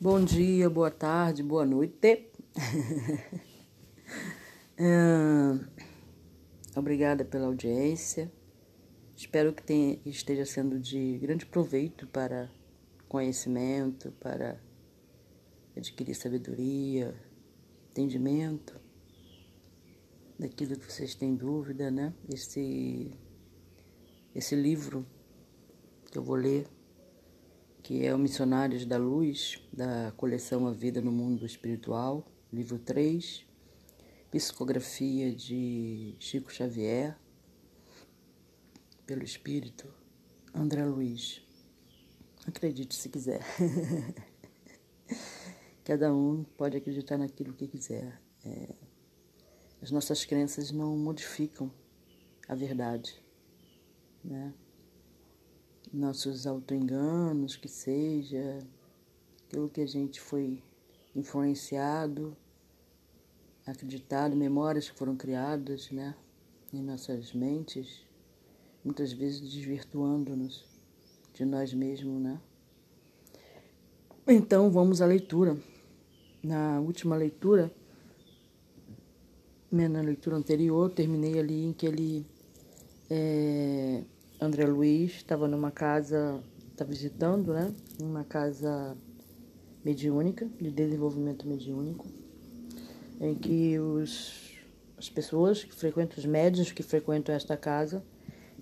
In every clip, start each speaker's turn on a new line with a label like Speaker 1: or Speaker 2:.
Speaker 1: Bom dia, boa tarde, boa noite. Ah, obrigada pela audiência. Espero que tenha, esteja sendo de grande proveito para conhecimento, para adquirir sabedoria, entendimento daquilo que vocês têm dúvida, né? Esse, esse livro que eu vou ler que é o Missionários da Luz, da coleção A Vida no Mundo Espiritual, livro 3, psicografia de Chico Xavier, pelo Espírito, André Luiz. Acredite se quiser. Cada um pode acreditar naquilo que quiser. É, as nossas crenças não modificam a verdade, né? Nossos autoenganos, que seja, aquilo que a gente foi influenciado, acreditado, memórias que foram criadas né, em nossas mentes, muitas vezes desvirtuando-nos de nós mesmos, né? Então vamos à leitura. Na última leitura, né, na leitura anterior, terminei ali em que ele é, André Luiz estava numa casa, está visitando, né? Uma casa mediúnica, de desenvolvimento mediúnico, em que os, as pessoas que frequentam, os médios que frequentam esta casa,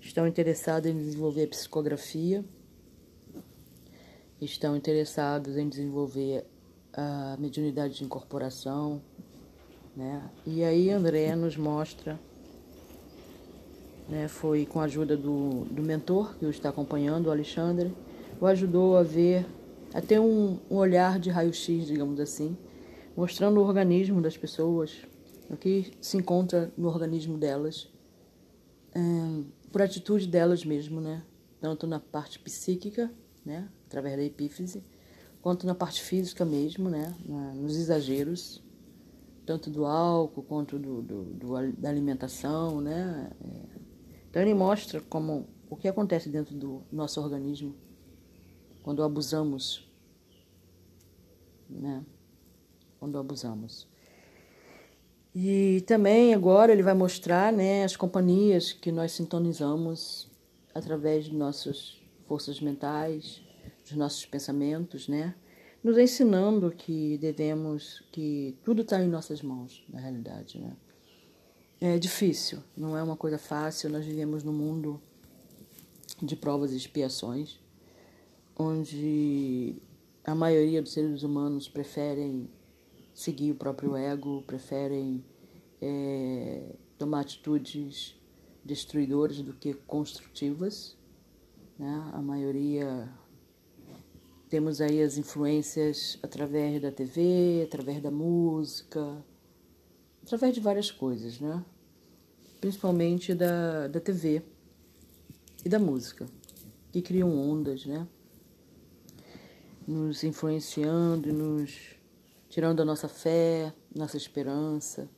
Speaker 1: estão interessados em desenvolver psicografia, estão interessados em desenvolver a mediunidade de incorporação, né? E aí André nos mostra né, foi com a ajuda do, do mentor que o está acompanhando, o Alexandre, o ajudou a ver, a ter um, um olhar de raio-x, digamos assim, mostrando o organismo das pessoas, o que se encontra no organismo delas, é, por atitude delas mesmo, né? Tanto na parte psíquica, né? Através da epífise, quanto na parte física mesmo, né? Na, nos exageros, tanto do álcool quanto do, do, do da alimentação, né? É, então ele mostra como o que acontece dentro do nosso organismo quando abusamos, né? Quando abusamos. E também agora ele vai mostrar, né, as companhias que nós sintonizamos através de nossas forças mentais, dos nossos pensamentos, né? Nos ensinando que devemos, que tudo está em nossas mãos, na realidade, né? É difícil, não é uma coisa fácil. Nós vivemos num mundo de provas e expiações, onde a maioria dos seres humanos preferem seguir o próprio ego, preferem é, tomar atitudes destruidoras do que construtivas. Né? A maioria temos aí as influências através da TV, através da música, através de várias coisas, né? Principalmente da, da TV e da música, que criam ondas, né? Nos influenciando, nos tirando a nossa fé, nossa esperança,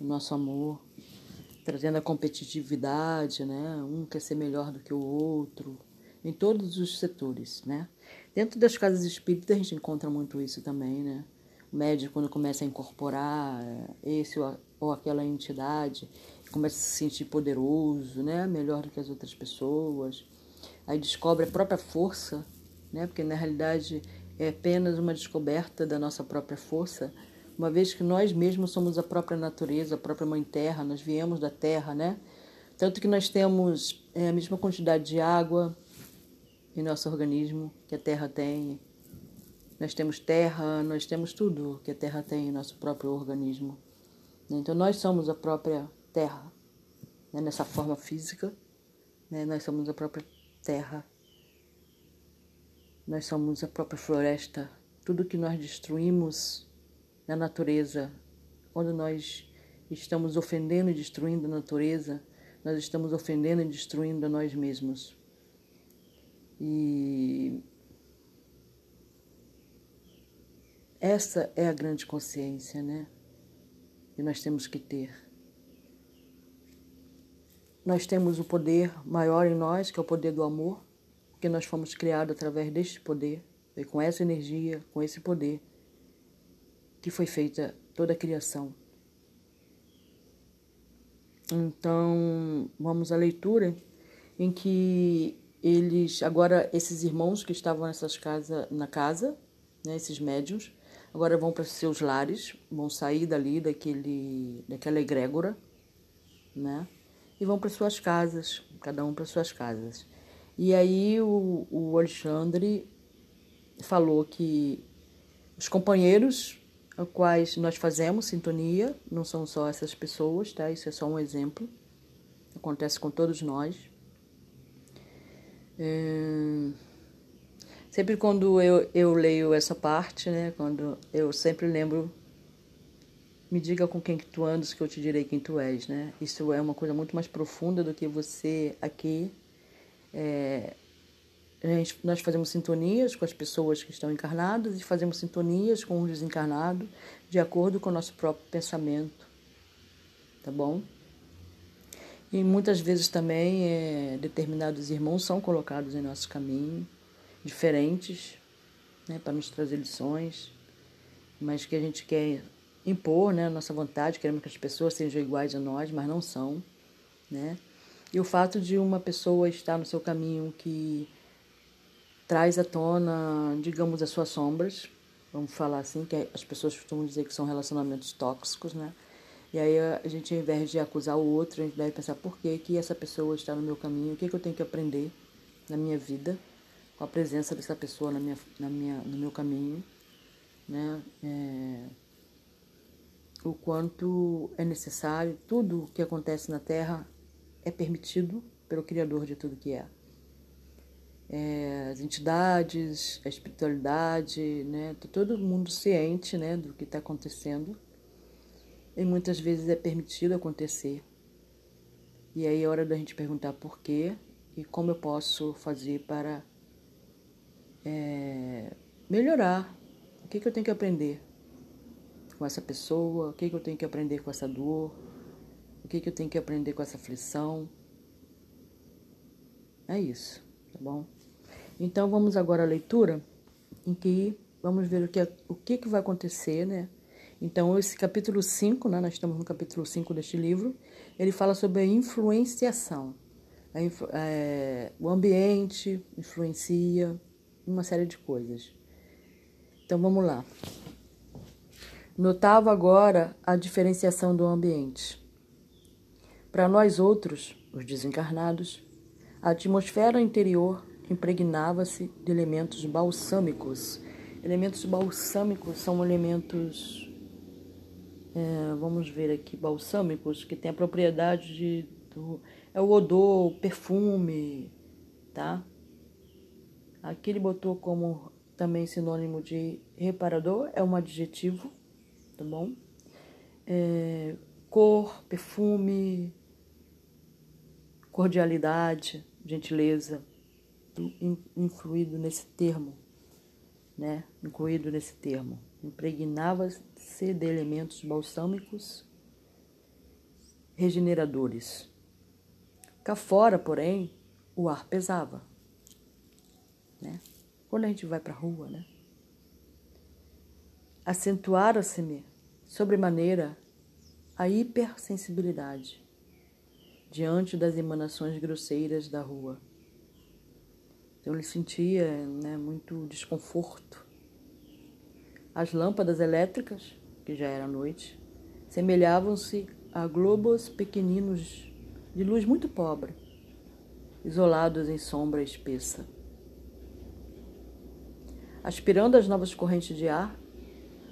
Speaker 1: o nosso amor, trazendo a competitividade, né? Um quer ser melhor do que o outro, em todos os setores, né? Dentro das casas espíritas a gente encontra muito isso também, né? O médico, quando começa a incorporar eh, esse ou aquela entidade, começa a se sentir poderoso, né? melhor do que as outras pessoas. Aí descobre a própria força, né? porque na realidade é apenas uma descoberta da nossa própria força, uma vez que nós mesmos somos a própria natureza, a própria Mãe Terra, nós viemos da Terra, né? Tanto que nós temos é, a mesma quantidade de água em nosso organismo que a Terra tem, nós temos terra, nós temos tudo que a terra tem em nosso próprio organismo. Então nós somos a própria terra, né? nessa forma física, né? nós somos a própria terra, nós somos a própria floresta. Tudo que nós destruímos na natureza, quando nós estamos ofendendo e destruindo a natureza, nós estamos ofendendo e destruindo a nós mesmos. E Essa é a grande consciência, né? Que nós temos que ter. Nós temos o poder maior em nós, que é o poder do amor, porque nós fomos criados através deste poder, Foi com essa energia, com esse poder, que foi feita toda a criação. Então, vamos à leitura em que eles, agora esses irmãos que estavam nessas casa, na casa, né, esses médios, agora vão para seus lares, vão sair dali daquele, daquela egrégora, né, e vão para suas casas, cada um para suas casas. E aí o, o Alexandre falou que os companheiros a quais nós fazemos sintonia, não são só essas pessoas, tá? Isso é só um exemplo. Acontece com todos nós. É... Sempre quando eu, eu leio essa parte, né? Quando eu sempre lembro me diga com quem que tu andas que eu te direi quem tu és, né? Isso é uma coisa muito mais profunda do que você aqui é, Gente, nós fazemos sintonias com as pessoas que estão encarnadas e fazemos sintonias com os desencarnados de acordo com o nosso próprio pensamento, tá bom? E muitas vezes também é, determinados irmãos são colocados em nosso caminho, diferentes, né, para nos trazer lições, mas que a gente quer impor, né, a nossa vontade, queremos que as pessoas sejam iguais a nós, mas não são, né? E o fato de uma pessoa estar no seu caminho que traz à tona, digamos, as suas sombras, vamos falar assim, que as pessoas costumam dizer que são relacionamentos tóxicos, né? E aí a gente, ao invés de acusar o outro, a gente deve pensar por que, que essa pessoa está no meu caminho, o que, que eu tenho que aprender na minha vida com a presença dessa pessoa na minha, na minha, no meu caminho, né? É, o quanto é necessário, tudo o que acontece na Terra é permitido pelo Criador de tudo que é é, as entidades, a espiritualidade, né? Todo mundo ciente, né, do que está acontecendo. E muitas vezes é permitido acontecer. E aí é hora da gente perguntar por quê e como eu posso fazer para é, melhorar. O que, que eu tenho que aprender com essa pessoa? O que, que eu tenho que aprender com essa dor? O que, que eu tenho que aprender com essa aflição? É isso, tá bom? Então vamos agora à leitura, em que vamos ver o que, o que, que vai acontecer, né? Então, esse capítulo 5, né, nós estamos no capítulo 5 deste livro, ele fala sobre a influenciação. A influ, é, o ambiente influencia uma série de coisas. Então, vamos lá. Notava agora a diferenciação do ambiente. Para nós outros, os desencarnados, a atmosfera interior impregnava-se de elementos balsâmicos. Elementos balsâmicos são elementos, é, vamos ver aqui, balsâmicos, que têm a propriedade de. Do, é o odor, o perfume, tá? Aqui ele botou como também sinônimo de reparador, é um adjetivo, tá bom? É, cor, perfume, cordialidade, gentileza influído nesse termo, né? Incluído nesse termo. Impregnava-se de elementos balsâmicos regeneradores. Cá fora, porém, o ar pesava, né? Quando a gente vai para a rua, né? Acentuara-se-me sobremaneira a hipersensibilidade diante das emanações grosseiras da rua então ele sentia né, muito desconforto. As lâmpadas elétricas, que já era noite, semelhavam-se a globos pequeninos de luz muito pobre, isolados em sombra espessa. Aspirando as novas correntes de ar,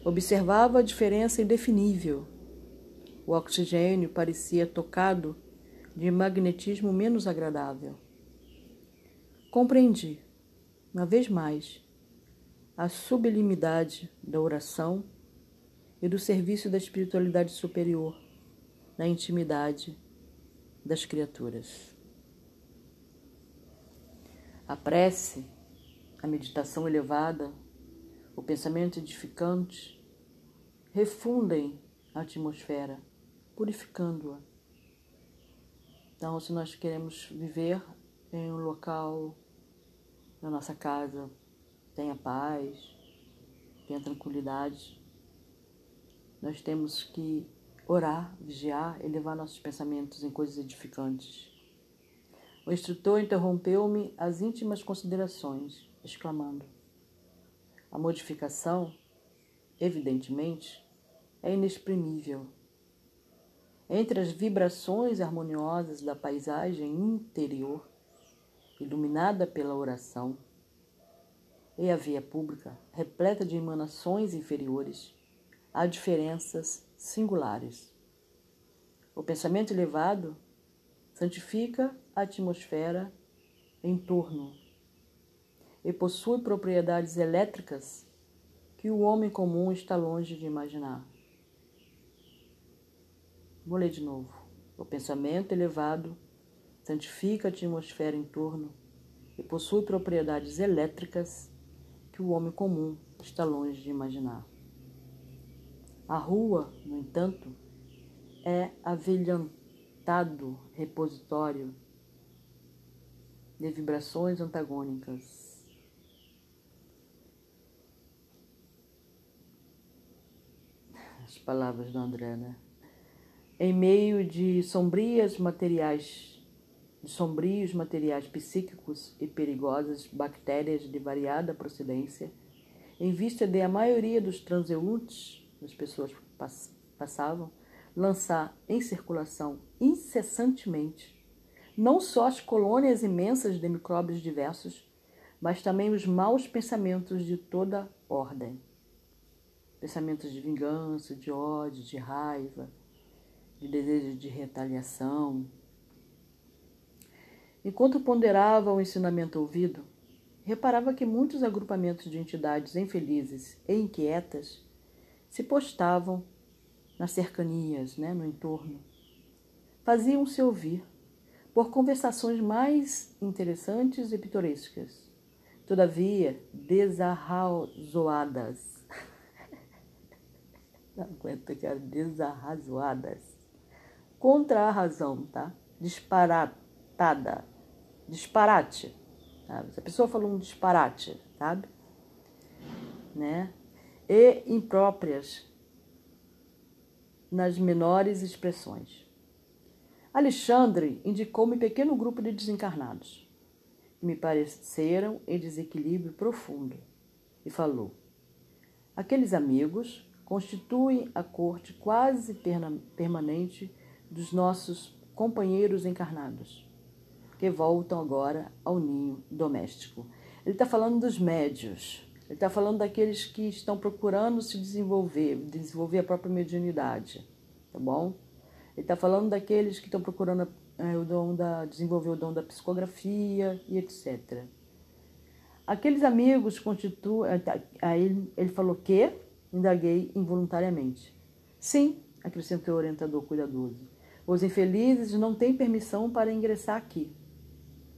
Speaker 1: observava a diferença indefinível. O oxigênio parecia tocado de magnetismo menos agradável. Compreendi, uma vez mais, a sublimidade da oração e do serviço da espiritualidade superior na intimidade das criaturas. A prece, a meditação elevada, o pensamento edificante refundem a atmosfera, purificando-a. Então, se nós queremos viver em um local na nossa casa, tenha paz, tenha tranquilidade. Nós temos que orar, vigiar, elevar nossos pensamentos em coisas edificantes. O instrutor interrompeu-me as íntimas considerações, exclamando: A modificação, evidentemente, é inexprimível. Entre as vibrações harmoniosas da paisagem interior, iluminada pela oração, e a via pública, repleta de emanações inferiores, há diferenças singulares. O pensamento elevado santifica a atmosfera em torno e possui propriedades elétricas que o homem comum está longe de imaginar. Vou ler de novo. O pensamento elevado santifica a atmosfera em torno e possui propriedades elétricas que o homem comum está longe de imaginar. A rua, no entanto, é avelhantado repositório de vibrações antagônicas. As palavras do André, né? Em meio de sombrias materiais de sombrios materiais psíquicos e perigosas bactérias de variada procedência, em vista de a maioria dos transeuntes, as pessoas passavam, lançar em circulação incessantemente não só as colônias imensas de micróbios diversos, mas também os maus pensamentos de toda ordem. Pensamentos de vingança, de ódio, de raiva, de desejo de retaliação, Enquanto ponderava o ensinamento ouvido, reparava que muitos agrupamentos de entidades infelizes e inquietas se postavam nas cercanias, né, no entorno. Faziam-se ouvir por conversações mais interessantes e pitorescas, todavia desarrazoadas. Não aguento, cara, desarrazoadas. Contra a razão, tá? Disparatada disparate. Sabe? A pessoa falou um disparate, sabe? Né? E impróprias nas menores expressões. Alexandre indicou-me pequeno grupo de desencarnados, que me pareceram em desequilíbrio profundo, e falou: Aqueles amigos constituem a corte quase permanente dos nossos companheiros encarnados que voltam agora ao ninho doméstico. Ele está falando dos médios, ele está falando daqueles que estão procurando se desenvolver, desenvolver a própria mediunidade, tá bom? Ele está falando daqueles que estão procurando é, o dom da, desenvolver o dom da psicografia e etc. Aqueles amigos constituem. É, tá, aí ele, falou que, indaguei involuntariamente. Sim, acrescentou o orientador cuidadoso. Os infelizes não têm permissão para ingressar aqui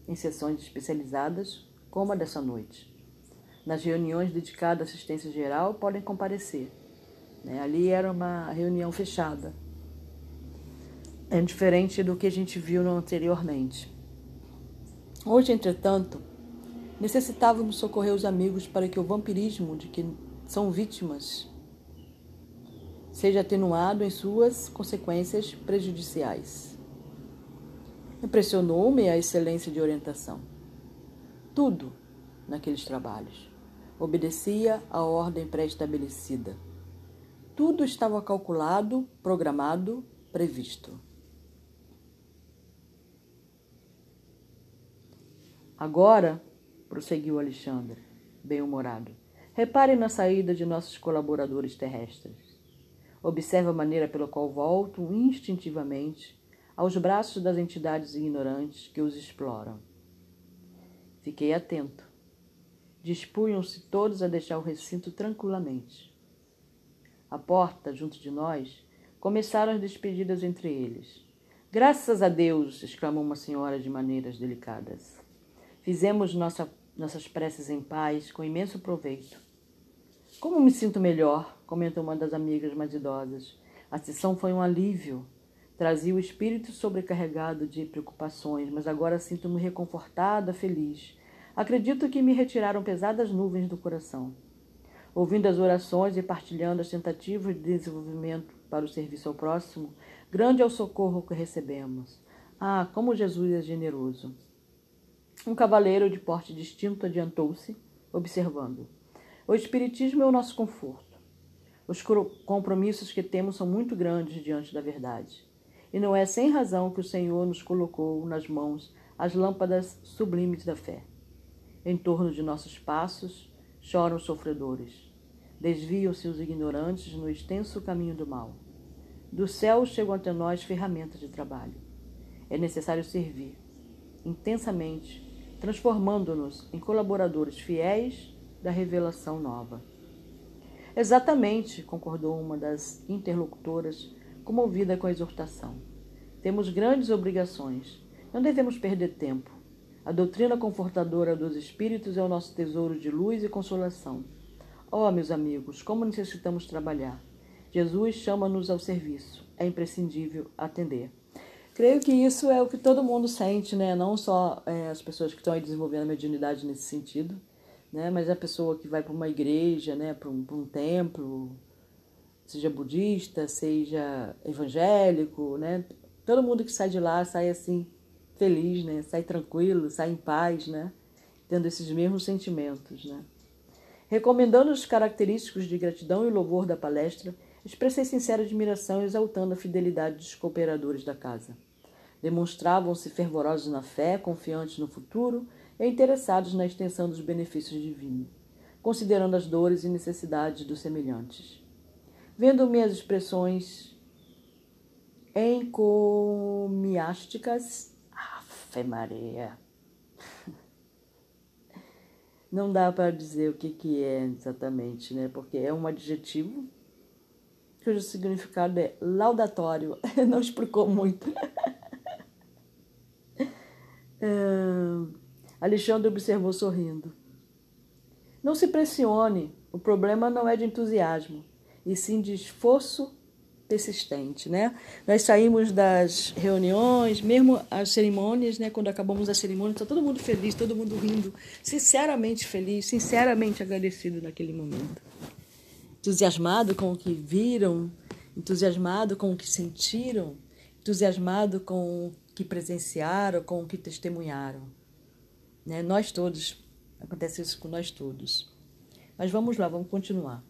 Speaker 1: em sessões especializadas, como a dessa noite. Nas reuniões dedicadas à assistência geral, podem comparecer. Né? Ali era uma reunião fechada. É diferente do que a gente viu anteriormente. Hoje, entretanto, necessitávamos socorrer os amigos para que o vampirismo de que são vítimas seja atenuado em suas consequências prejudiciais. Impressionou-me a excelência de orientação. Tudo naqueles trabalhos obedecia à ordem pré-estabelecida. Tudo estava calculado, programado, previsto. Agora, prosseguiu Alexandre, bem-humorado, repare na saída de nossos colaboradores terrestres. Observe a maneira pela qual voltam instintivamente aos braços das entidades ignorantes que os exploram. Fiquei atento. Dispunham-se todos a deixar o recinto tranquilamente. À porta, junto de nós, começaram as despedidas entre eles. Graças a Deus! exclamou uma senhora de maneiras delicadas. Fizemos nossa, nossas preces em paz, com imenso proveito. Como me sinto melhor, comentou uma das amigas mais idosas. A sessão foi um alívio. Trazia o espírito sobrecarregado de preocupações, mas agora sinto-me reconfortada, feliz. Acredito que me retiraram pesadas nuvens do coração. Ouvindo as orações e partilhando as tentativas de desenvolvimento para o serviço ao próximo, grande é o socorro que recebemos. Ah, como Jesus é generoso! Um cavaleiro de porte distinto adiantou-se, observando. O Espiritismo é o nosso conforto. Os compromissos que temos são muito grandes diante da verdade. E não é sem razão que o Senhor nos colocou nas mãos as lâmpadas sublimes da fé. Em torno de nossos passos choram os sofredores. Desviam-se os ignorantes no extenso caminho do mal. Do céu chegam até nós ferramentas de trabalho. É necessário servir intensamente, transformando-nos em colaboradores fiéis da revelação nova. Exatamente, concordou uma das interlocutoras, comovida com a exortação. Temos grandes obrigações. Não devemos perder tempo. A doutrina confortadora dos espíritos é o nosso tesouro de luz e consolação. Oh, meus amigos, como necessitamos trabalhar. Jesus chama-nos ao serviço. É imprescindível atender. Creio que isso é o que todo mundo sente, né? Não só é, as pessoas que estão aí desenvolvendo a mediunidade nesse sentido, né? Mas a pessoa que vai para uma igreja, né? Para um, um templo, seja budista, seja evangélico, né? Todo mundo que sai de lá sai assim feliz, né? Sai tranquilo, sai em paz, né? Tendo esses mesmos sentimentos, né? Recomendando os característicos de gratidão e louvor da palestra, expressei sincera admiração exaltando a fidelidade dos cooperadores da casa. Demonstravam-se fervorosos na fé, confiantes no futuro e interessados na extensão dos benefícios divinos, considerando as dores e necessidades dos semelhantes. Vendo minhas expressões encomiásticas, Ave Maria, não dá para dizer o que, que é exatamente, né? Porque é um adjetivo cujo significado é laudatório. Não explicou muito. é... Alexandre observou sorrindo. Não se pressione, o problema não é de entusiasmo, e sim de esforço persistente, né? Nós saímos das reuniões, mesmo as cerimônias, né? Quando acabamos a cerimônia, está todo mundo feliz, todo mundo rindo, sinceramente feliz, sinceramente agradecido naquele momento. Entusiasmado com o que viram, entusiasmado com o que sentiram, entusiasmado com o que presenciaram, com o que testemunharam. Né? Nós todos, acontece isso com nós todos. Mas vamos lá, vamos continuar.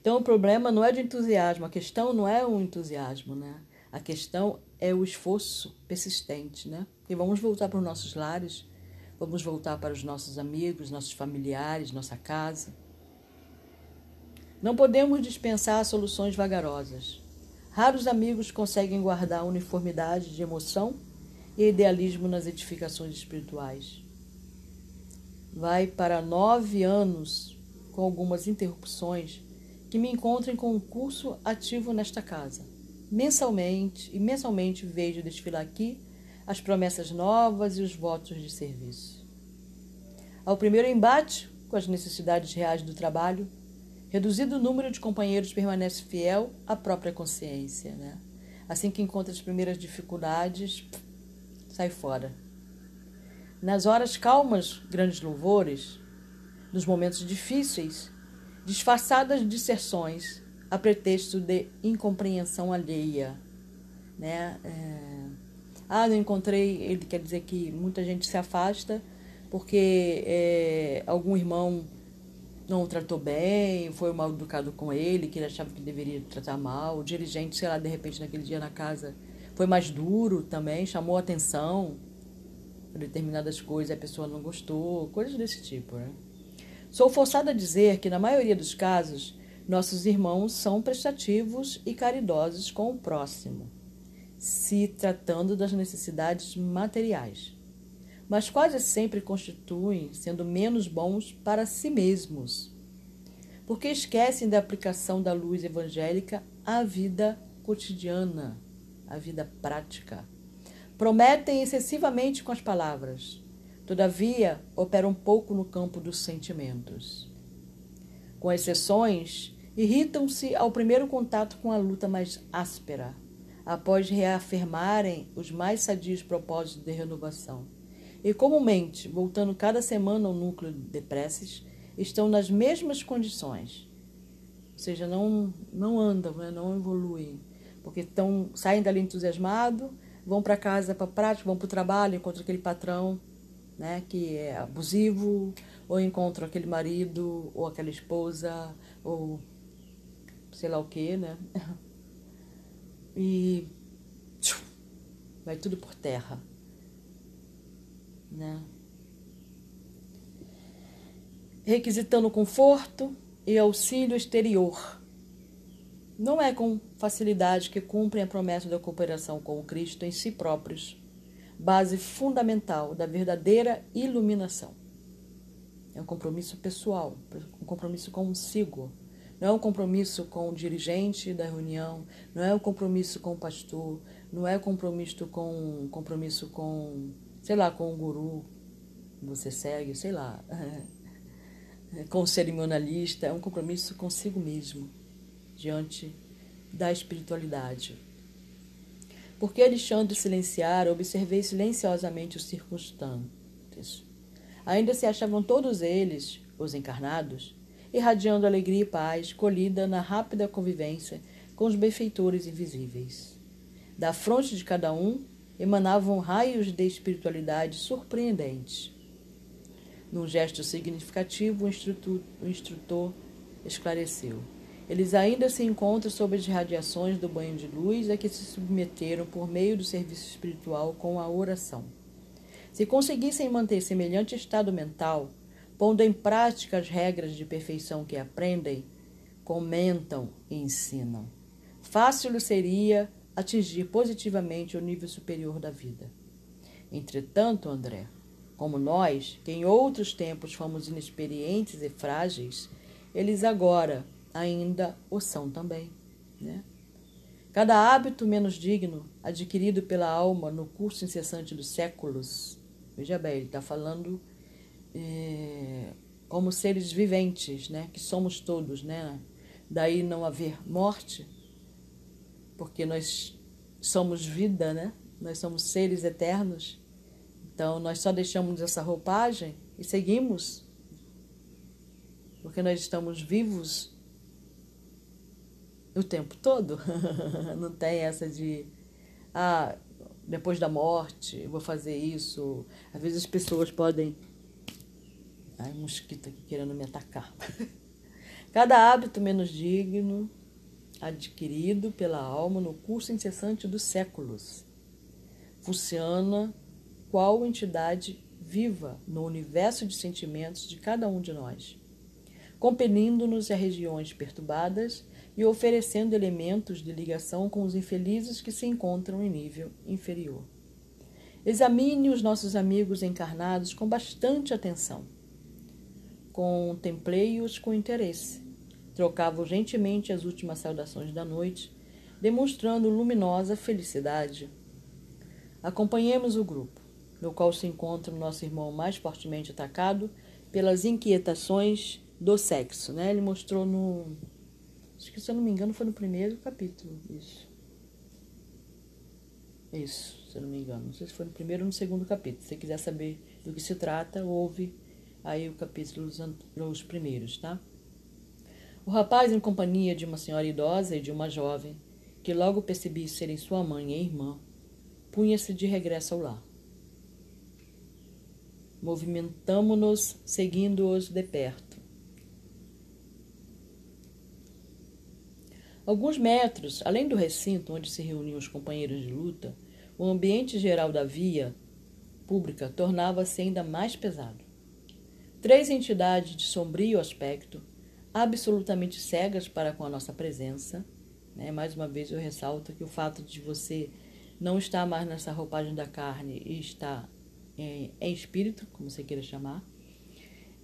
Speaker 1: Então o problema não é de entusiasmo, a questão não é o entusiasmo, né? A questão é o esforço persistente, né? E vamos voltar para os nossos lares, vamos voltar para os nossos amigos, nossos familiares, nossa casa. Não podemos dispensar soluções vagarosas. Raros amigos conseguem guardar uniformidade de emoção e idealismo nas edificações espirituais. Vai para nove anos, com algumas interrupções, que me encontrem com um curso ativo nesta casa. Mensalmente e mensalmente vejo desfilar aqui as promessas novas e os votos de serviço. Ao primeiro embate com as necessidades reais do trabalho, reduzido o número de companheiros permanece fiel à própria consciência. Né? Assim que encontra as primeiras dificuldades, sai fora. Nas horas calmas, grandes louvores, nos momentos difíceis, disfarçadas disserções a pretexto de incompreensão alheia. Né? É... Ah, não encontrei. Ele quer dizer que muita gente se afasta porque é, algum irmão não o tratou bem, foi mal educado com ele, que ele achava que deveria tratar mal. O dirigente, sei lá, de repente naquele dia na casa foi mais duro também, chamou atenção para determinadas coisas, a pessoa não gostou, coisas desse tipo, né? Sou forçada a dizer que, na maioria dos casos, nossos irmãos são prestativos e caridosos com o próximo, se tratando das necessidades materiais, mas quase sempre constituem sendo menos bons para si mesmos, porque esquecem da aplicação da luz evangélica à vida cotidiana, à vida prática. Prometem excessivamente com as palavras, Todavia, opera um pouco no campo dos sentimentos. Com exceções, irritam-se ao primeiro contato com a luta mais áspera, após reafirmarem os mais sadios propósitos de renovação, e comumente, voltando cada semana ao núcleo de preces, estão nas mesmas condições. Ou seja, não, não andam, né? não evoluem. Porque estão, saem dali entusiasmados, vão para casa para prática, vão para o trabalho, encontram aquele patrão né, que é abusivo, ou encontram aquele marido, ou aquela esposa, ou sei lá o que, né? E vai tudo por terra né? Requisitando conforto e auxílio exterior. Não é com facilidade que cumprem a promessa da cooperação com o Cristo em si próprios, base fundamental da verdadeira iluminação. É um compromisso pessoal, um compromisso consigo. Não é um compromisso com o dirigente da reunião, não é um compromisso com o pastor, não é um compromisso com compromisso com sei lá, com o guru você segue, sei lá, com o cerimonialista, é um compromisso consigo mesmo, diante da espiritualidade. Porque Alexandre silenciara, observei silenciosamente os circunstantes. Ainda se achavam todos eles, os encarnados, irradiando alegria e paz, colhida na rápida convivência com os benfeitores invisíveis. Da fronte de cada um emanavam raios de espiritualidade surpreendentes. Num gesto significativo, o instrutor, esclareceu. Eles ainda se encontram sob as radiações do banho de luz a que se submeteram por meio do serviço espiritual com a oração. Se conseguissem manter semelhante estado mental, pondo em prática as regras de perfeição que aprendem, comentam e ensinam, fácil seria atingir positivamente o nível superior da vida. Entretanto, André, como nós, que em outros tempos fomos inexperientes e frágeis, eles agora ainda o são também. Né? Cada hábito menos digno, adquirido pela alma no curso incessante dos séculos, veja bem, ele está falando é, como seres viventes, né? que somos todos, né? daí não haver morte, porque nós somos vida, né? Nós somos seres eternos. Então nós só deixamos essa roupagem e seguimos, porque nós estamos vivos o tempo todo. Não tem essa de ah, depois da morte vou fazer isso. Às vezes as pessoas podem Ai, mosquito aqui querendo me atacar. Cada hábito menos digno adquirido pela alma no curso incessante dos séculos. Funciona qual entidade viva no universo de sentimentos de cada um de nós, compelindo-nos a regiões perturbadas e oferecendo elementos de ligação com os infelizes que se encontram em nível inferior. Examine os nossos amigos encarnados com bastante atenção. Contemplei-os com interesse Trocavam gentilmente as últimas saudações da noite, demonstrando luminosa felicidade. Acompanhemos o grupo, no qual se encontra o nosso irmão mais fortemente atacado pelas inquietações do sexo. Né? Ele mostrou no. Acho que, se eu não me engano, foi no primeiro capítulo. Isso. Isso, se eu não me engano. Não sei se foi no primeiro ou no segundo capítulo. Se você quiser saber do que se trata, ouve aí o capítulo, os primeiros, tá? O rapaz, em companhia de uma senhora idosa e de uma jovem, que logo percebi serem sua mãe e irmã, punha-se de regresso ao lar. Movimentamo-nos, seguindo-os de perto. Alguns metros, além do recinto onde se reuniam os companheiros de luta, o ambiente geral da via pública tornava-se ainda mais pesado. Três entidades de sombrio aspecto absolutamente cegas para com a nossa presença. Né? Mais uma vez eu ressalto que o fato de você não estar mais nessa roupagem da carne e estar em, em espírito, como você queira chamar,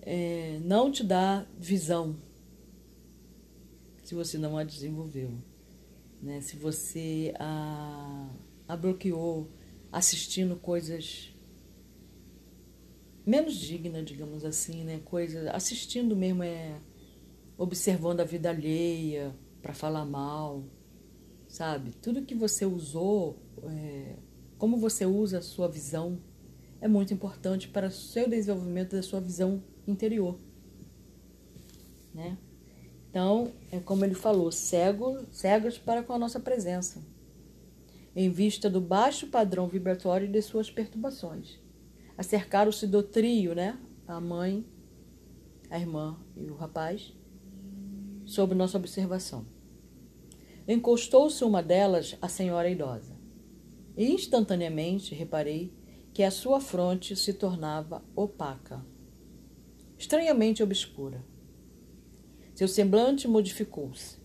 Speaker 1: é, não te dá visão se você não a desenvolveu. Né? Se você a, a bloqueou assistindo coisas menos dignas, digamos assim, né? Coisas assistindo mesmo é observando a vida alheia para falar mal, sabe? Tudo que você usou, é, como você usa a sua visão é muito importante para o seu desenvolvimento da sua visão interior. Né? Então, é como ele falou, cego, cegos para com a nossa presença, em vista do baixo padrão vibratório de suas perturbações. Acercaram-se do trio, né? A mãe, a irmã e o rapaz, sob nossa observação. Encostou-se uma delas a senhora idosa. E instantaneamente reparei que a sua fronte se tornava opaca, estranhamente obscura. Seu semblante modificou-se.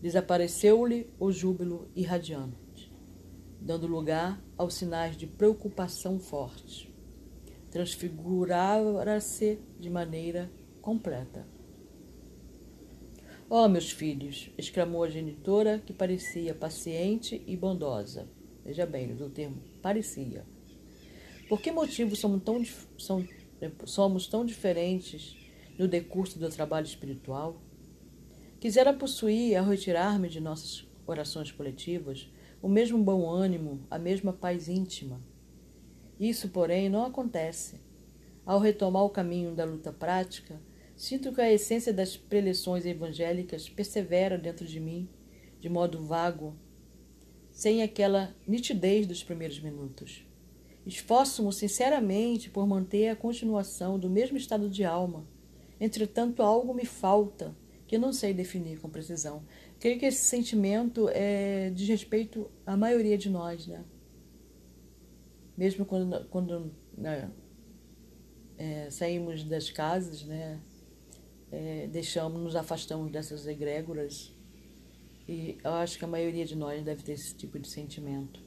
Speaker 1: Desapareceu-lhe o júbilo irradiante, dando lugar aos sinais de preocupação forte. Transfigurara-se de maneira completa. Oh, meus filhos! exclamou a genitora, que parecia paciente e bondosa. Veja bem, o termo parecia. Por que motivo somos tão, somos tão diferentes no decurso do trabalho espiritual? Quisera possuir, ao retirar-me de nossas orações coletivas, o mesmo bom ânimo, a mesma paz íntima. Isso, porém, não acontece. Ao retomar o caminho da luta prática, sinto que a essência das preleções evangélicas persevera dentro de mim, de modo vago, sem aquela nitidez dos primeiros minutos. Esforço-me sinceramente por manter a continuação do mesmo estado de alma, Entretanto, algo me falta que não sei definir com precisão. Creio que esse sentimento é de respeito à maioria de nós, né? Mesmo quando, quando né, é, saímos das casas, né? É, deixamos, nos afastamos dessas egrégoras e eu acho que a maioria de nós deve ter esse tipo de sentimento.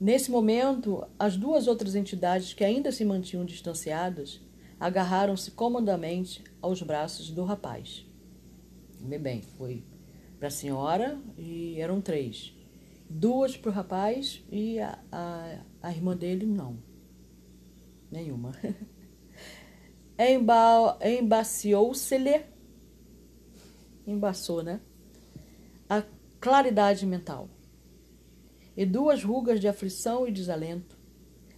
Speaker 1: Nesse momento, as duas outras entidades que ainda se mantinham distanciadas agarraram-se comodamente aos braços do rapaz. Vê bem, foi para a senhora e eram três. Duas para o rapaz e a, a, a, irmã dele não. Nenhuma. Emba, Embaciou-se-lhe, embaçou, né? A claridade mental. E duas rugas de aflição e desalento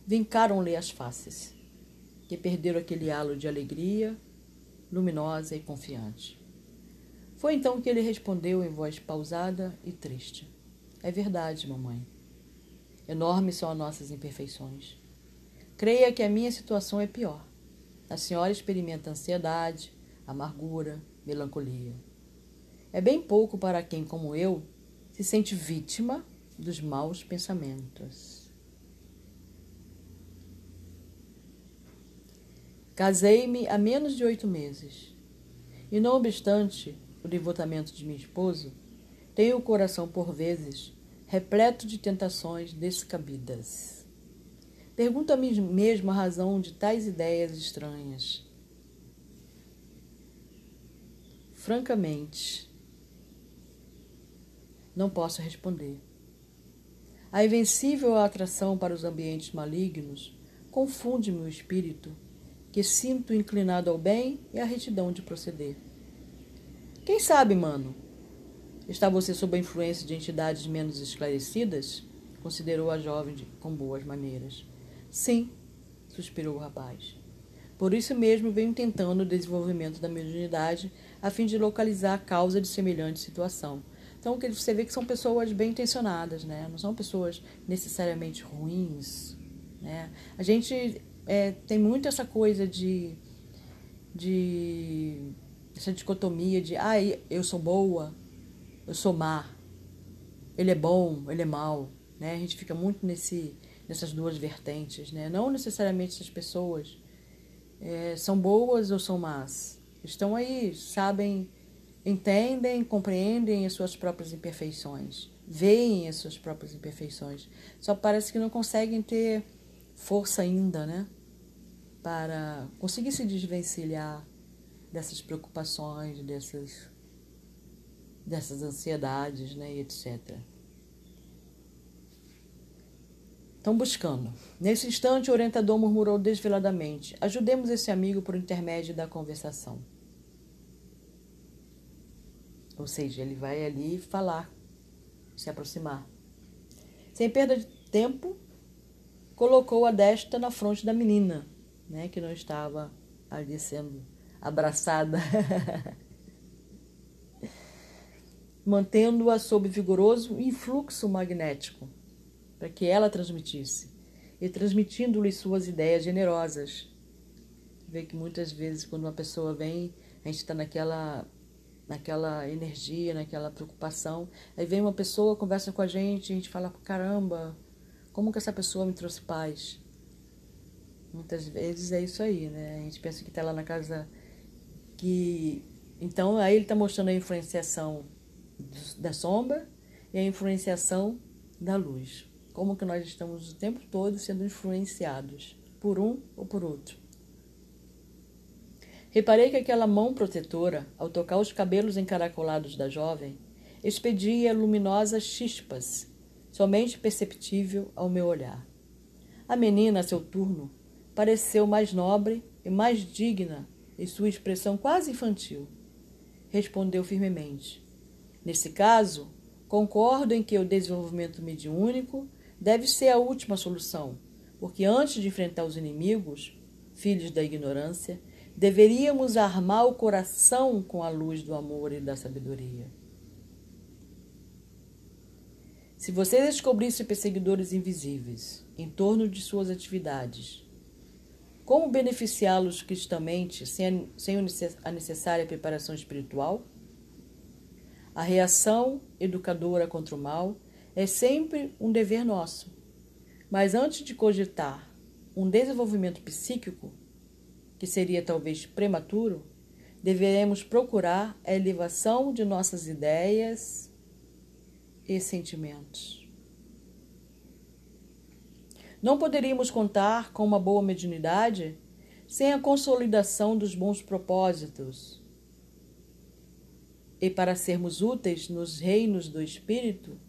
Speaker 1: vincaram-lhe as faces que perderam aquele halo de alegria luminosa e confiante. Foi então que ele respondeu em voz pausada e triste: É verdade, mamãe. Enormes são as nossas imperfeições. Creia que a minha situação é pior. A senhora experimenta ansiedade, amargura, melancolia. É bem pouco para quem, como eu, se sente vítima dos maus pensamentos. Casei-me há menos de oito meses. E não obstante o devotamento de minha esposa, tenho o coração, por vezes, repleto de tentações descabidas. Pergunto a mim mesmo a razão de tais ideias estranhas. Francamente, não posso responder. A invencível atração para os ambientes malignos confunde meu espírito que sinto inclinado ao bem e à retidão de proceder. Quem sabe, mano? Está você sob a influência de entidades menos esclarecidas? Considerou a jovem de, com boas maneiras. Sim, suspirou o rapaz. Por isso mesmo venho tentando o desenvolvimento da mediunidade a fim de localizar a causa de semelhante situação. Então você vê que são pessoas bem intencionadas, né? Não são pessoas necessariamente ruins, né? A gente é, tem muito essa coisa de, de essa dicotomia de ah, eu sou boa, eu sou má, ele é bom, ele é mal, né? A gente fica muito nesse nessas duas vertentes, né? Não necessariamente essas pessoas é, são boas ou são más, estão aí, sabem, entendem, compreendem as suas próprias imperfeições, veem as suas próprias imperfeições, só parece que não conseguem ter força ainda, né? Para conseguir se desvencilhar dessas preocupações, dessas, dessas ansiedades, né, e etc. Estão buscando. Nesse instante, o orientador murmurou desveladamente: Ajudemos esse amigo por intermédio da conversação. Ou seja, ele vai ali falar, se aproximar. Sem perda de tempo, colocou a desta na fronte da menina, né, que não estava ali sendo abraçada, mantendo-a sob vigoroso influxo magnético, para que ela transmitisse, e transmitindo-lhe suas ideias generosas. Vê que muitas vezes, quando uma pessoa vem, a gente está naquela naquela energia, naquela preocupação. Aí vem uma pessoa, conversa com a gente, a gente fala: caramba, como que essa pessoa me trouxe paz? Muitas vezes é isso aí, né? A gente pensa que está lá na casa que. Então, aí ele está mostrando a influenciação da sombra e a influenciação da luz. Como que nós estamos o tempo todo sendo influenciados por um ou por outro. Reparei que aquela mão protetora, ao tocar os cabelos encaracolados da jovem, expedia luminosas chispas, somente perceptível ao meu olhar. A menina, a seu turno, pareceu mais nobre e mais digna em sua expressão quase infantil. Respondeu firmemente: Nesse caso, concordo em que o desenvolvimento mediúnico deve ser a última solução, porque antes de enfrentar os inimigos, filhos da ignorância, Deveríamos armar o coração com a luz do amor e da sabedoria. Se você descobrisse perseguidores invisíveis em torno de suas atividades, como beneficiá-los cristamente sem a necessária preparação espiritual? A reação educadora contra o mal é sempre um dever nosso. Mas antes de cogitar um desenvolvimento psíquico, que seria talvez prematuro, deveremos procurar a elevação de nossas ideias e sentimentos. Não poderíamos contar com uma boa mediunidade sem a consolidação dos bons propósitos. E para sermos úteis nos reinos do espírito,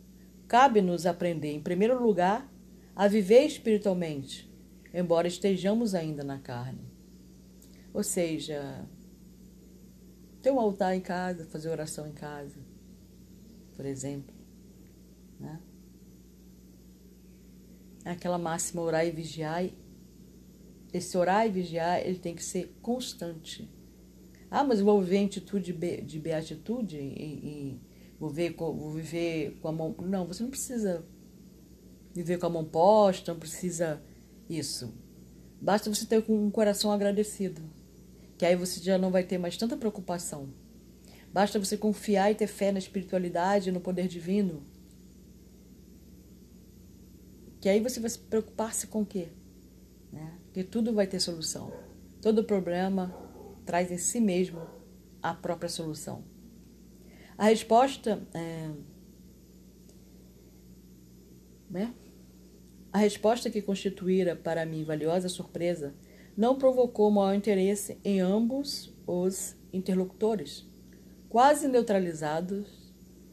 Speaker 1: cabe-nos aprender, em primeiro lugar, a viver espiritualmente, embora estejamos ainda na carne. Ou seja, ter um altar em casa, fazer oração em casa, por exemplo. Né? É aquela máxima orar e vigiar. Esse orar e vigiar, ele tem que ser constante. Ah, mas eu vou viver em atitude de beatitude e, e vou, ver, vou viver com a mão. Não, você não precisa viver com a mão posta, não precisa isso. Basta você ter um coração agradecido que aí você já não vai ter mais tanta preocupação. Basta você confiar e ter fé na espiritualidade no poder divino. Que aí você vai se preocupar-se com o quê? Né? Que tudo vai ter solução. Todo problema traz em si mesmo a própria solução. A resposta é, né? A resposta que constituíra para mim valiosa surpresa não provocou maior interesse em ambos os interlocutores, quase neutralizados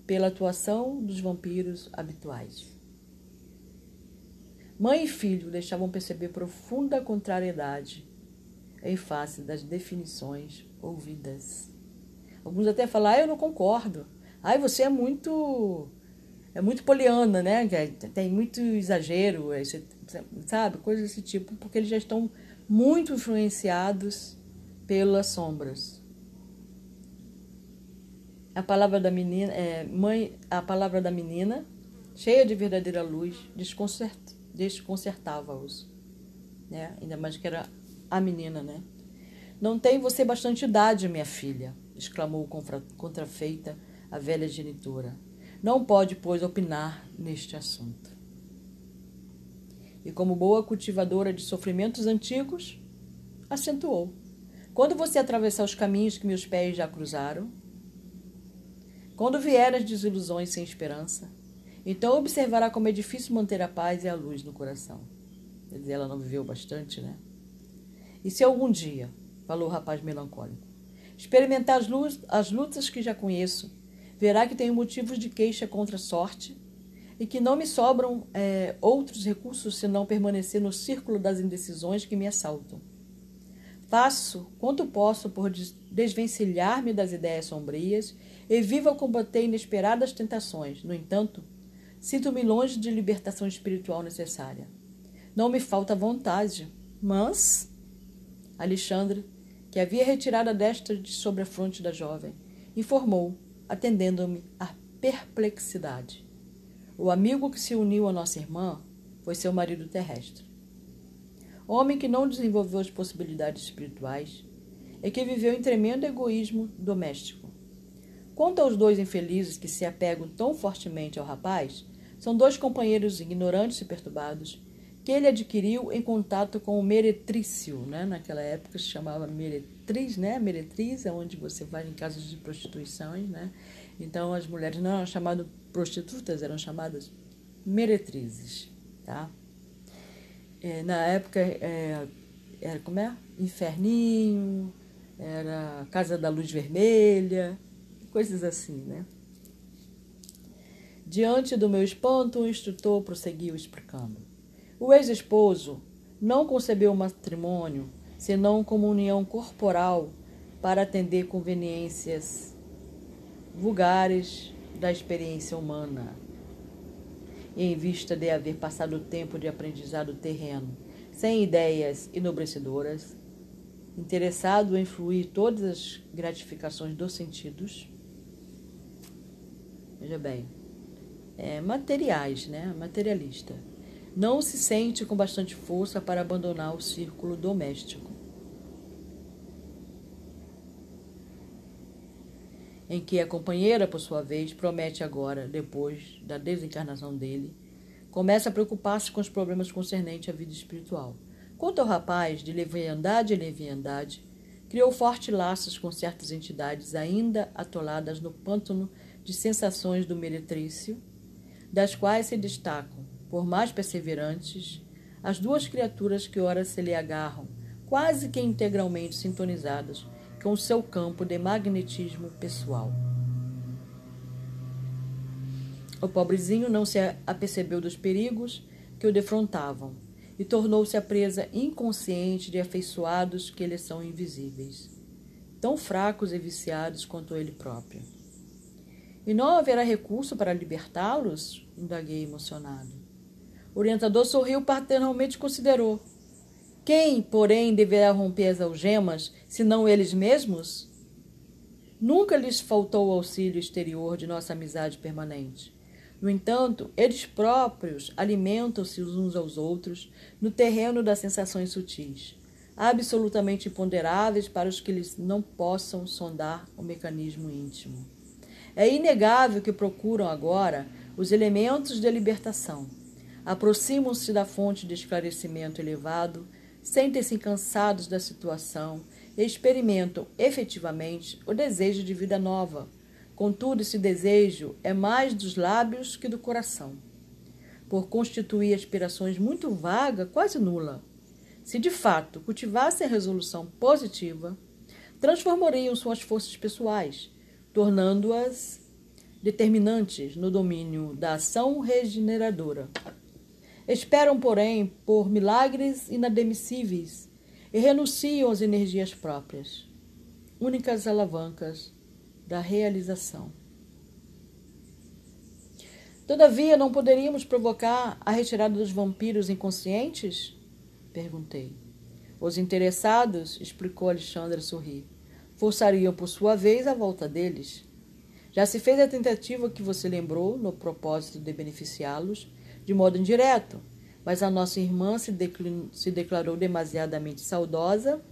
Speaker 1: pela atuação dos vampiros habituais. Mãe e filho deixavam perceber profunda contrariedade em face das definições ouvidas. Alguns até falam, ah, eu não concordo. Ai, você é muito. É muito poliana, né? Tem muito exagero, sabe? Coisas desse tipo, porque eles já estão muito influenciados pelas sombras. A palavra da menina, é, mãe, a palavra da menina, cheia de verdadeira luz, desconcert, desconcertava-os. Né? Ainda mais que era a menina, né? Não tem você bastante idade, minha filha, exclamou contra, contrafeita a velha genitora. Não pode, pois, opinar neste assunto e, como boa cultivadora de sofrimentos antigos, acentuou: Quando você atravessar os caminhos que meus pés já cruzaram, quando vier as desilusões sem esperança, então observará como é difícil manter a paz e a luz no coração. Quer dizer, ela não viveu bastante, né? E se algum dia, falou o rapaz melancólico, experimentar as, as lutas que já conheço, verá que tenho motivos de queixa contra a sorte e que não me sobram é, outros recursos senão permanecer no círculo das indecisões que me assaltam. Faço quanto posso por desvencilhar-me das ideias sombrias e vivo a combater inesperadas tentações. No entanto, sinto-me longe de libertação espiritual necessária. Não me falta vontade, mas. Alexandre, que havia retirado a destra de sobre a fronte da jovem, informou, atendendo-me a perplexidade. O amigo que se uniu à nossa irmã foi seu marido terrestre. Homem que não desenvolveu as possibilidades espirituais e que viveu em tremendo egoísmo doméstico. Quanto aos dois infelizes que se apegam tão fortemente ao rapaz, são dois companheiros ignorantes e perturbados que ele adquiriu em contato com o meretrício, né? Naquela época se chamava meretriz, né? Meretriz é onde você vai em casas de prostituições, né? Então as mulheres não eram chamadas prostitutas, eram chamadas meretrizes, tá? É, na época é, era como é? Inferninho, era Casa da Luz Vermelha, coisas assim, né? Diante do meu espanto, o instrutor prosseguiu explicando. O ex-esposo não concebeu o matrimônio senão como união corporal para atender conveniências vulgares da experiência humana. E em vista de haver passado o tempo de aprendizado terreno, sem ideias enobrecedoras, interessado em fluir todas as gratificações dos sentidos, veja bem, é, materiais, né? materialista não se sente com bastante força para abandonar o círculo doméstico. Em que a companheira, por sua vez, promete agora, depois da desencarnação dele, começa a preocupar-se com os problemas concernentes à vida espiritual. Quanto ao rapaz, de leviandade em leviandade, criou fortes laços com certas entidades ainda atoladas no pântano de sensações do meretrício, das quais se destacam por mais perseverantes, as duas criaturas que ora se lhe agarram, quase que integralmente sintonizadas com o seu campo de magnetismo pessoal. O pobrezinho não se apercebeu dos perigos que o defrontavam e tornou-se a presa inconsciente de afeiçoados que lhe são invisíveis, tão fracos e viciados quanto ele próprio. E não haverá recurso para libertá-los? indaguei emocionado. O orientador sorriu paternalmente e considerou. Quem, porém, deverá romper as algemas, senão eles mesmos? Nunca lhes faltou o auxílio exterior de nossa amizade permanente. No entanto, eles próprios alimentam-se uns aos outros no terreno das sensações sutis, absolutamente imponderáveis para os que lhes não possam sondar o mecanismo íntimo. É inegável que procuram agora os elementos de libertação aproximam-se da fonte de esclarecimento elevado, sentem-se cansados da situação e experimentam efetivamente o desejo de vida nova. Contudo, esse desejo é mais dos lábios que do coração, por constituir aspirações muito vaga, quase nula. Se de fato cultivassem a resolução positiva, transformariam suas forças pessoais, tornando-as determinantes no domínio da ação regeneradora. Esperam, porém, por milagres inadmissíveis e renunciam às energias próprias, únicas alavancas da realização. Todavia, não poderíamos provocar a retirada dos vampiros inconscientes? Perguntei. Os interessados, explicou Alexandre a sorrir, forçariam por sua vez a volta deles. Já se fez a tentativa que você lembrou no propósito de beneficiá-los de modo indireto, mas a nossa irmã se, se declarou demasiadamente saudosa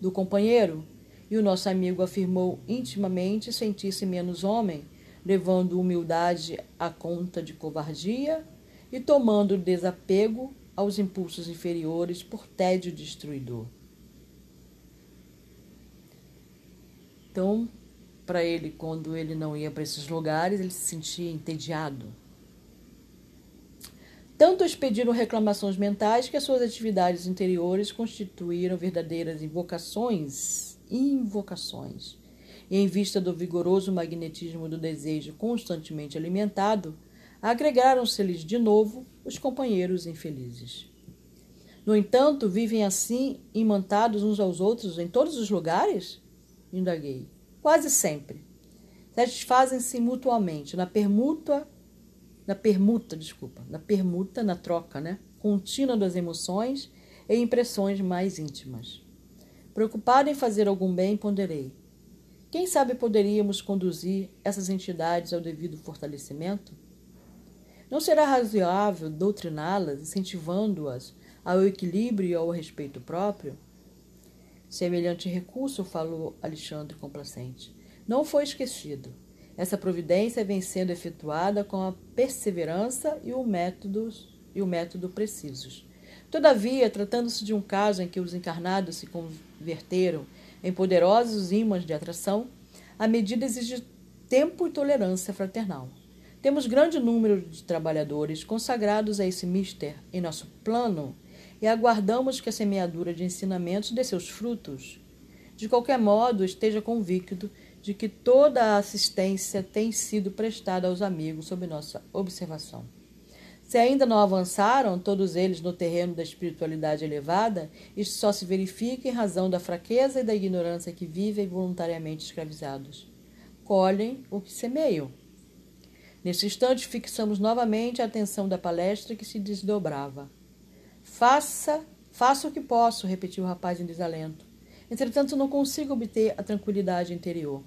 Speaker 1: do companheiro e o nosso amigo afirmou intimamente sentir-se menos homem, levando humildade à conta de covardia e tomando desapego aos impulsos inferiores por tédio destruidor. Então, para ele, quando ele não ia para esses lugares, ele se sentia entediado. Tanto expediram reclamações mentais que as suas atividades interiores constituíram verdadeiras invocações, invocações. E em vista do vigoroso magnetismo do desejo constantemente alimentado, agregaram-se-lhes de novo os companheiros infelizes. No entanto, vivem assim imantados uns aos outros em todos os lugares? Indaguei. Quase sempre. Satisfazem-se mutuamente na permuta na permuta, desculpa, na permuta, na troca, né? contínua das emoções e impressões mais íntimas. Preocupado em fazer algum bem, ponderei. Quem sabe poderíamos conduzir essas entidades ao devido fortalecimento? Não será razoável doutriná-las, incentivando-as ao equilíbrio e ao respeito próprio? Semelhante recurso, falou Alexandre complacente, não foi esquecido. Essa providência vem sendo efetuada com a perseverança e o método, e o método precisos. Todavia, tratando-se de um caso em que os encarnados se converteram em poderosos ímãs de atração, a medida exige tempo e tolerância fraternal. Temos grande número de trabalhadores consagrados a esse mister em nosso plano e aguardamos que a semeadura de ensinamentos dê seus frutos. De qualquer modo, esteja convicto de que toda a assistência tem sido prestada aos amigos sob nossa observação. Se ainda não avançaram, todos eles no terreno da espiritualidade elevada, isto só se verifica em razão da fraqueza e da ignorância que vivem voluntariamente escravizados. Colhem o que semeiam. Nesse instante, fixamos novamente a atenção da palestra que se desdobrava. Faça, faça o que posso, repetiu o rapaz em desalento. Entretanto, não consigo obter a tranquilidade interior.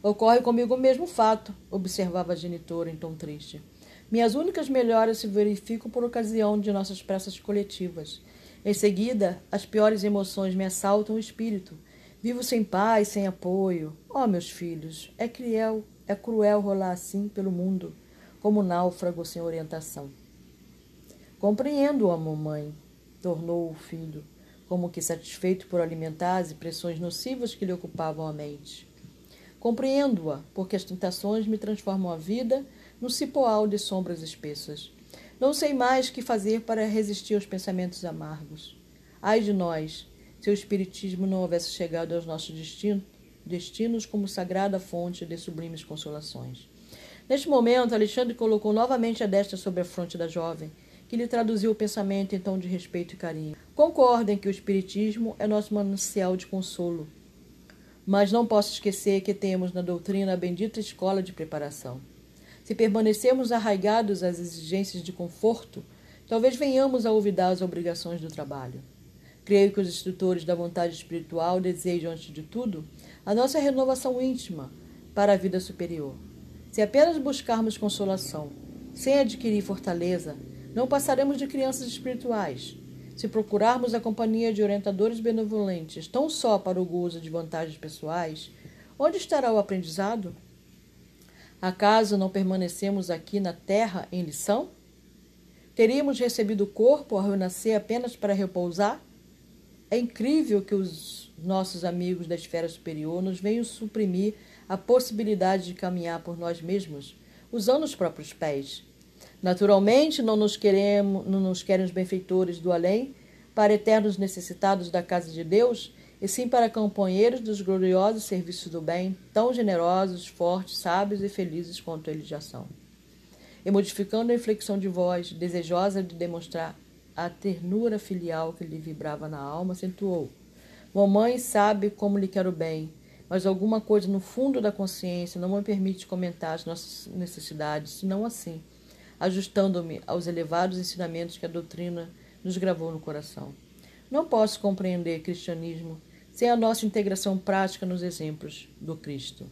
Speaker 1: Ocorre comigo o mesmo fato, observava a genitora em tom triste. Minhas únicas melhoras se verificam por ocasião de nossas pressas coletivas. Em seguida, as piores emoções me assaltam o espírito. Vivo sem paz, sem apoio. Oh, meus filhos, é cruel, é cruel rolar assim pelo mundo, como náufrago sem orientação. Compreendo-a, mamãe, tornou o filho, como que satisfeito por alimentar as impressões nocivas que lhe ocupavam a mente. Compreendo-a, porque as tentações me transformam a vida no cipoal de sombras espessas. Não sei mais que fazer para resistir aos pensamentos amargos. Ai de nós, se o Espiritismo não houvesse chegado aos nossos destinos como sagrada fonte de sublimes consolações. Neste momento, Alexandre colocou novamente a destra sobre a fronte da jovem, que lhe traduziu o pensamento em tom de respeito e carinho. Concordem que o Espiritismo é nosso manancial de consolo, mas não posso esquecer que temos na doutrina a bendita escola de preparação. Se permanecermos arraigados às exigências de conforto, talvez venhamos a olvidar as obrigações do trabalho. Creio que os instrutores da vontade espiritual desejam, antes de tudo, a nossa renovação íntima para a vida superior. Se apenas buscarmos consolação, sem adquirir fortaleza, não passaremos de crianças espirituais. Se procurarmos a companhia de orientadores benevolentes, tão só para o gozo de vantagens pessoais, onde estará o aprendizado? Acaso não permanecemos aqui na terra em lição? Teríamos recebido o corpo ao renascer apenas para repousar? É incrível que os nossos amigos da esfera superior nos venham suprimir a possibilidade de caminhar por nós mesmos, usando os próprios pés. Naturalmente, não nos, queremos, não nos querem os benfeitores do além, para eternos necessitados da casa de Deus, e sim para companheiros dos gloriosos serviços do bem, tão generosos, fortes, sábios e felizes quanto eles já são. E modificando a inflexão de voz, desejosa de demonstrar a ternura filial que lhe vibrava na alma, acentuou: Mamãe sabe como lhe quero bem, mas alguma coisa no fundo da consciência não me permite comentar as nossas necessidades, senão assim, ajustando-me aos elevados ensinamentos que a doutrina nos gravou no coração. Não posso compreender cristianismo sem a nossa integração prática nos exemplos do Cristo.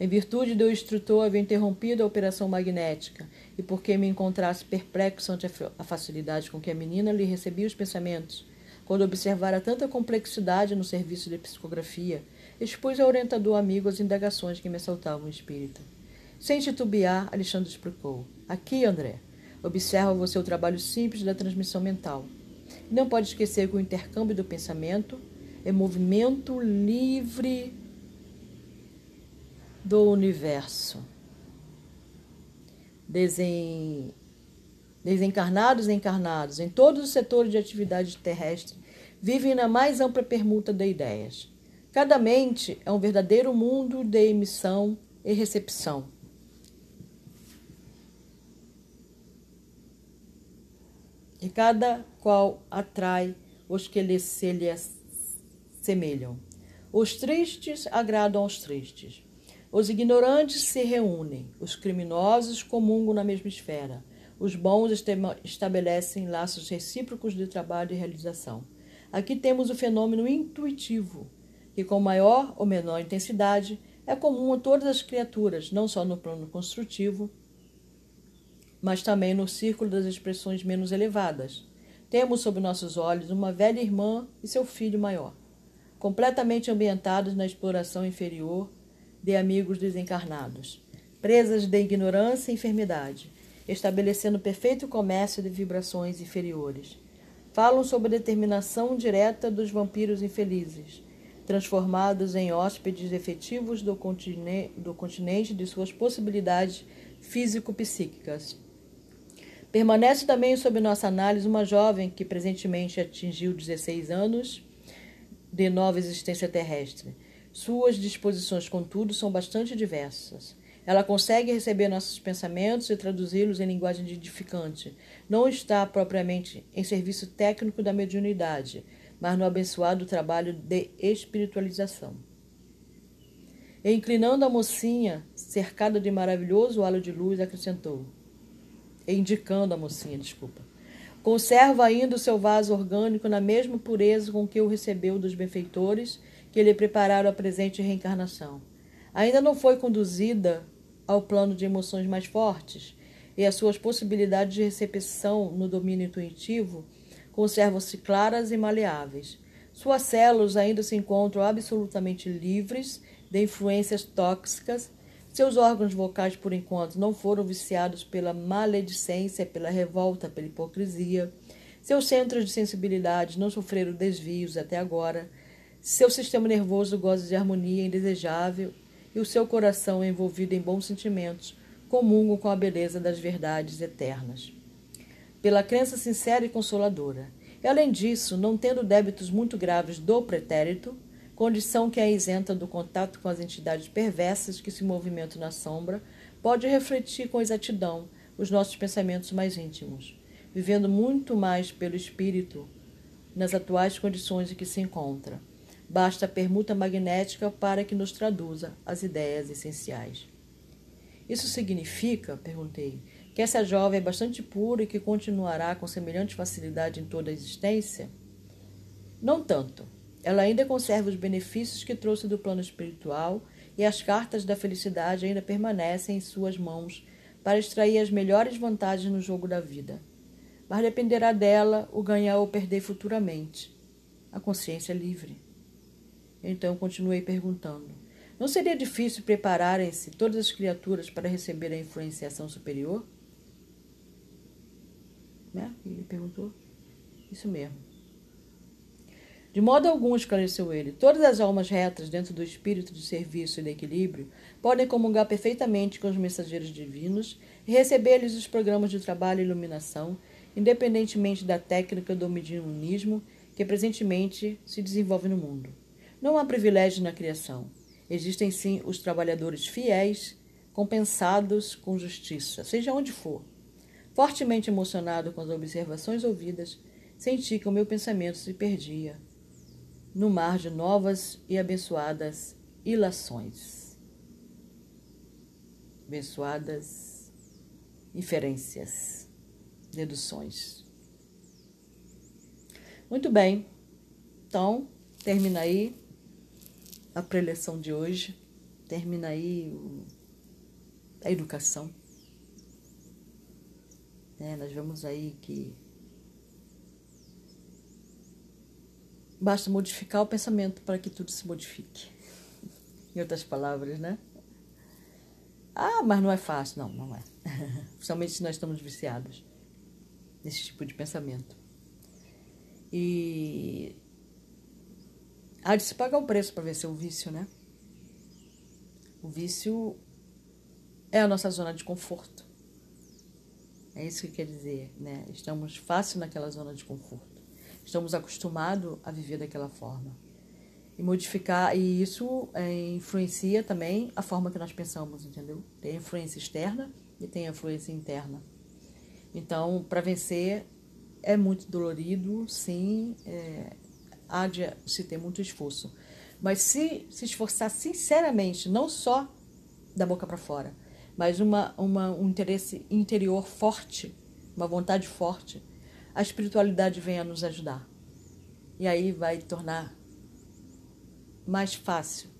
Speaker 1: Em virtude do instrutor haver interrompido a operação magnética e porque me encontrasse perplexo ante a facilidade com que a menina lhe recebia os pensamentos, quando observara tanta complexidade no serviço de psicografia, expus ao orientador amigo as indagações que me assaltavam o espírito. Sem titubear, Alexandre explicou. Aqui, André, observa você o trabalho simples da transmissão mental. Não pode esquecer que o intercâmbio do pensamento é movimento livre do universo. Desen... Desencarnados e encarnados, em todos os setores de atividade terrestre, vivem na mais ampla permuta de ideias. Cada mente é um verdadeiro mundo de emissão e recepção. E cada qual atrai os que lhe se lhe semelham. Os tristes agradam aos tristes. Os ignorantes se reúnem, os criminosos comungam na mesma esfera. Os bons estabelecem laços recíprocos de trabalho e realização. Aqui temos o fenômeno intuitivo, que com maior ou menor intensidade é comum a todas as criaturas, não só no plano construtivo, mas também no círculo das expressões menos elevadas. Temos sob nossos olhos uma velha irmã e seu filho maior, completamente ambientados na exploração inferior de amigos desencarnados, presas de ignorância e enfermidade, estabelecendo perfeito comércio de vibrações inferiores. Falam sobre a determinação direta dos vampiros infelizes, transformados em hóspedes efetivos do continente, do continente de suas possibilidades físico-psíquicas. Permanece também sob nossa análise uma jovem que presentemente atingiu 16 anos de nova existência terrestre. Suas disposições, contudo, são bastante diversas. Ela consegue receber nossos pensamentos e traduzi-los em linguagem edificante. Não está propriamente em serviço técnico da mediunidade, mas no abençoado trabalho de espiritualização. E, inclinando a mocinha, cercada de maravilhoso halo de luz, acrescentou: indicando a mocinha, desculpa. Conserva ainda o seu vaso orgânico na mesma pureza com que o recebeu dos benfeitores que lhe prepararam a presente reencarnação. Ainda não foi conduzida ao plano de emoções mais fortes, e as suas possibilidades de recepção no domínio intuitivo conservam-se claras e maleáveis. Suas células ainda se encontram absolutamente livres de influências tóxicas seus órgãos vocais, por enquanto, não foram viciados pela maledicência, pela revolta, pela hipocrisia. Seus centros de sensibilidade não sofreram desvios até agora. Seu sistema nervoso goza de harmonia indesejável e o seu coração, envolvido em bons sentimentos, comungam com a beleza das verdades eternas. Pela crença sincera e consoladora. E, além disso, não tendo débitos muito graves do pretérito, condição que é isenta do contato com as entidades perversas que se movimentam na sombra, pode refletir com exatidão os nossos pensamentos mais íntimos, vivendo muito mais pelo espírito nas atuais condições em que se encontra. Basta a permuta magnética para que nos traduza as ideias essenciais. Isso significa, perguntei, que essa jovem é bastante pura e que continuará com semelhante facilidade em toda a existência? Não tanto. Ela ainda conserva os benefícios que trouxe do plano espiritual e as cartas da felicidade ainda permanecem em suas mãos para extrair as melhores vantagens no jogo da vida. Mas dependerá dela o ganhar ou perder futuramente. A consciência é livre. Então continuei perguntando: Não seria difícil prepararem-se todas as criaturas para receber a influenciação superior? Né? Ele perguntou. Isso mesmo. De modo algum, esclareceu ele, todas as almas retas dentro do espírito de serviço e de equilíbrio podem comungar perfeitamente com os mensageiros divinos e receber-lhes os programas de trabalho e iluminação, independentemente da técnica do mediunismo que presentemente se desenvolve no mundo. Não há privilégio na criação. Existem sim os trabalhadores fiéis, compensados com justiça, seja onde for. Fortemente emocionado com as observações ouvidas, senti que o meu pensamento se perdia no mar de novas e abençoadas ilações. Abençoadas inferências, deduções. Muito bem, então termina aí a preleção de hoje, termina aí a educação. É, nós vemos aí que Basta modificar o pensamento para que tudo se modifique. Em outras palavras, né? Ah, mas não é fácil. Não, não é. Principalmente se nós estamos viciados nesse tipo de pensamento. E há de se pagar o preço para vencer o vício, né? O vício é a nossa zona de conforto. É isso que quer dizer, né? Estamos fácil naquela zona de conforto. Estamos acostumados a viver daquela forma. E modificar, e isso é, influencia também a forma que nós pensamos, entendeu? Tem influência externa e tem influência interna. Então, para vencer é muito dolorido, sim, é, há de se ter muito esforço. Mas se se esforçar sinceramente, não só da boca para fora, mas uma, uma, um interesse interior forte, uma vontade forte, a espiritualidade vem a nos ajudar. E aí vai tornar mais fácil,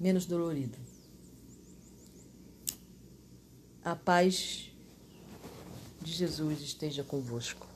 Speaker 1: menos dolorido. A paz de Jesus esteja convosco.